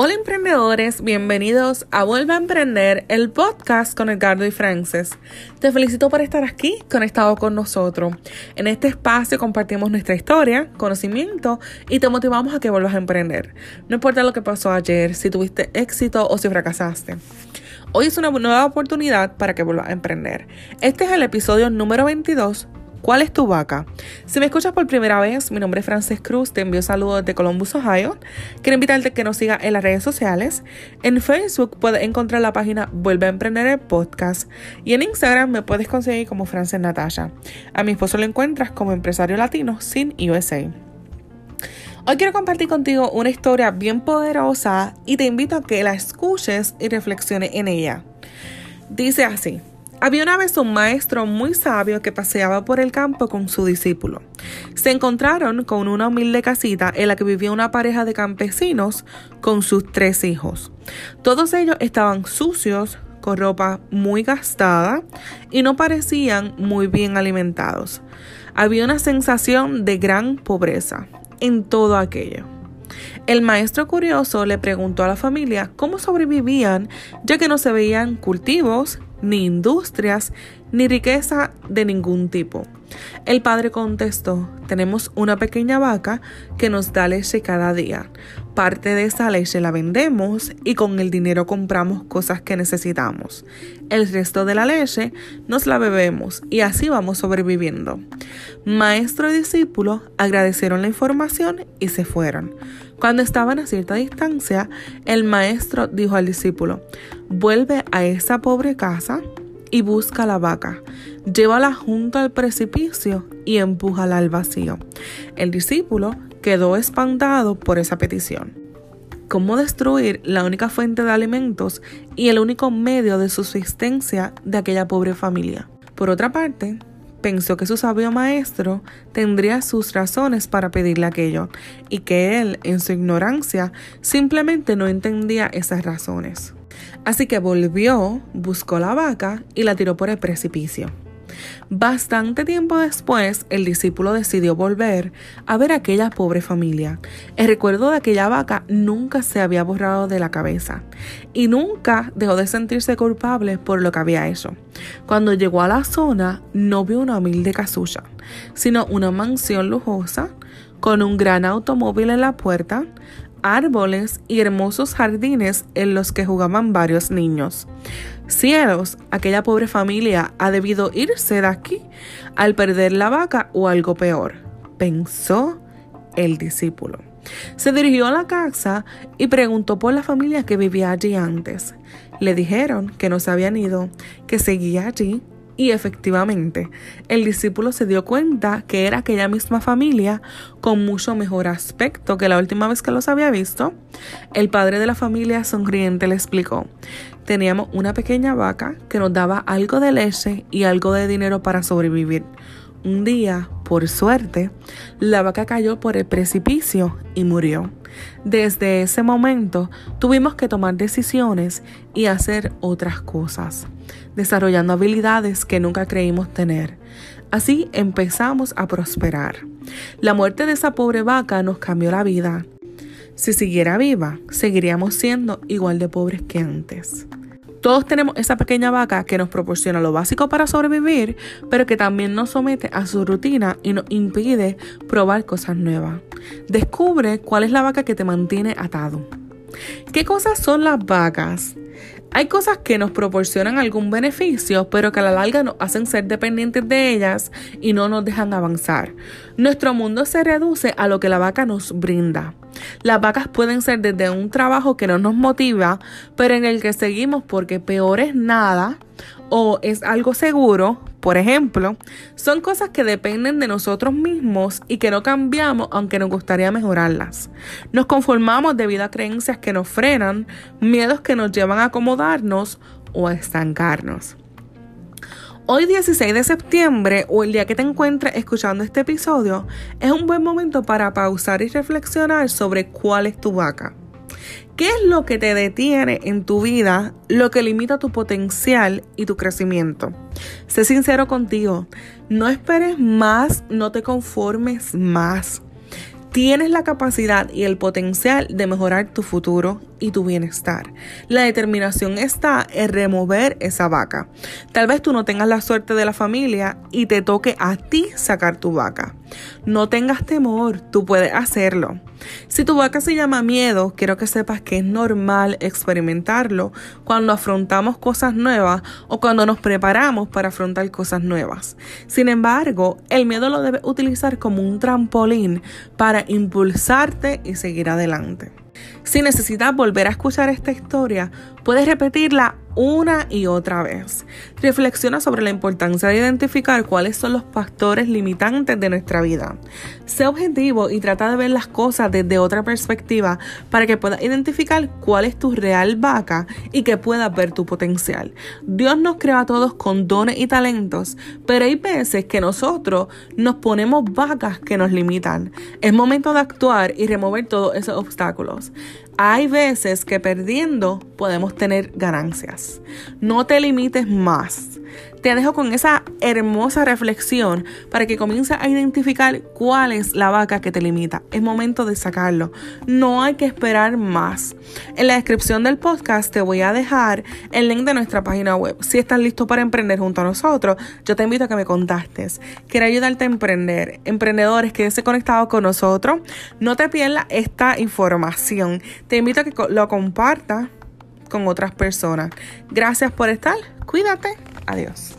Hola emprendedores, bienvenidos a Vuelve a Emprender, el podcast con Edgardo y Frances. Te felicito por estar aquí, conectado con nosotros. En este espacio compartimos nuestra historia, conocimiento y te motivamos a que vuelvas a emprender. No importa lo que pasó ayer, si tuviste éxito o si fracasaste. Hoy es una nueva oportunidad para que vuelvas a emprender. Este es el episodio número 22 ¿Cuál es tu vaca? Si me escuchas por primera vez, mi nombre es Frances Cruz, te envío saludos de Columbus, Ohio. Quiero invitarte a que nos sigas en las redes sociales. En Facebook puedes encontrar la página Vuelve a Emprender el Podcast y en Instagram me puedes conseguir como Frances Natasha. A mi esposo lo encuentras como empresario latino sin USA. Hoy quiero compartir contigo una historia bien poderosa y te invito a que la escuches y reflexiones en ella. Dice así. Había una vez un maestro muy sabio que paseaba por el campo con su discípulo. Se encontraron con una humilde casita en la que vivía una pareja de campesinos con sus tres hijos. Todos ellos estaban sucios, con ropa muy gastada y no parecían muy bien alimentados. Había una sensación de gran pobreza en todo aquello. El maestro curioso le preguntó a la familia cómo sobrevivían ya que no se veían cultivos ni industrias, ni riqueza de ningún tipo. El padre contestó, tenemos una pequeña vaca que nos da leche cada día. Parte de esa leche la vendemos y con el dinero compramos cosas que necesitamos. El resto de la leche nos la bebemos y así vamos sobreviviendo. Maestro y discípulo agradecieron la información y se fueron. Cuando estaban a cierta distancia, el maestro dijo al discípulo, vuelve a esa pobre casa y busca la vaca. Llévala junto al precipicio y empújala al vacío. El discípulo quedó espantado por esa petición. ¿Cómo destruir la única fuente de alimentos y el único medio de subsistencia de aquella pobre familia? Por otra parte, pensó que su sabio maestro tendría sus razones para pedirle aquello y que él, en su ignorancia, simplemente no entendía esas razones. Así que volvió, buscó la vaca y la tiró por el precipicio. Bastante tiempo después, el discípulo decidió volver a ver a aquella pobre familia. El recuerdo de aquella vaca nunca se había borrado de la cabeza y nunca dejó de sentirse culpable por lo que había hecho. Cuando llegó a la zona, no vio una humilde casucha, sino una mansión lujosa con un gran automóvil en la puerta, árboles y hermosos jardines en los que jugaban varios niños. Cielos, aquella pobre familia ha debido irse de aquí al perder la vaca o algo peor, pensó el discípulo. Se dirigió a la casa y preguntó por la familia que vivía allí antes. Le dijeron que no se habían ido, que seguía allí y efectivamente, el discípulo se dio cuenta que era aquella misma familia con mucho mejor aspecto que la última vez que los había visto. El padre de la familia sonriente le explicó, teníamos una pequeña vaca que nos daba algo de leche y algo de dinero para sobrevivir. Un día, por suerte, la vaca cayó por el precipicio y murió. Desde ese momento tuvimos que tomar decisiones y hacer otras cosas, desarrollando habilidades que nunca creímos tener. Así empezamos a prosperar. La muerte de esa pobre vaca nos cambió la vida. Si siguiera viva, seguiríamos siendo igual de pobres que antes. Todos tenemos esa pequeña vaca que nos proporciona lo básico para sobrevivir, pero que también nos somete a su rutina y nos impide probar cosas nuevas. Descubre cuál es la vaca que te mantiene atado. ¿Qué cosas son las vacas? Hay cosas que nos proporcionan algún beneficio, pero que a la larga nos hacen ser dependientes de ellas y no nos dejan avanzar. Nuestro mundo se reduce a lo que la vaca nos brinda. Las vacas pueden ser desde un trabajo que no nos motiva, pero en el que seguimos porque peor es nada o es algo seguro, por ejemplo, son cosas que dependen de nosotros mismos y que no cambiamos aunque nos gustaría mejorarlas. Nos conformamos debido a creencias que nos frenan, miedos que nos llevan a acomodarnos o a estancarnos. Hoy 16 de septiembre o el día que te encuentres escuchando este episodio es un buen momento para pausar y reflexionar sobre cuál es tu vaca. ¿Qué es lo que te detiene en tu vida, lo que limita tu potencial y tu crecimiento? Sé sincero contigo, no esperes más, no te conformes más. Tienes la capacidad y el potencial de mejorar tu futuro y tu bienestar. La determinación está en remover esa vaca. Tal vez tú no tengas la suerte de la familia y te toque a ti sacar tu vaca. No tengas temor, tú puedes hacerlo. Si tu vaca se llama miedo, quiero que sepas que es normal experimentarlo cuando afrontamos cosas nuevas o cuando nos preparamos para afrontar cosas nuevas. Sin embargo, el miedo lo debes utilizar como un trampolín para impulsarte y seguir adelante. Si necesitas volver a escuchar esta historia, puedes repetirla una y otra vez. Reflexiona sobre la importancia de identificar cuáles son los factores limitantes de nuestra vida. Sé objetivo y trata de ver las cosas desde otra perspectiva para que puedas identificar cuál es tu real vaca y que puedas ver tu potencial. Dios nos creó a todos con dones y talentos, pero hay veces que nosotros nos ponemos vacas que nos limitan. Es momento de actuar y remover todos esos obstáculos. Hay veces que perdiendo podemos tener ganancias. No te limites más. Te dejo con esa hermosa reflexión para que comiences a identificar cuál es la vaca que te limita. Es momento de sacarlo. No hay que esperar más. En la descripción del podcast te voy a dejar el link de nuestra página web. Si estás listo para emprender junto a nosotros, yo te invito a que me contactes. Quiero ayudarte a emprender. Emprendedores, quédese conectado con nosotros. No te pierdas esta información. Te invito a que lo compartas con otras personas. Gracias por estar. Cuídate. Adiós.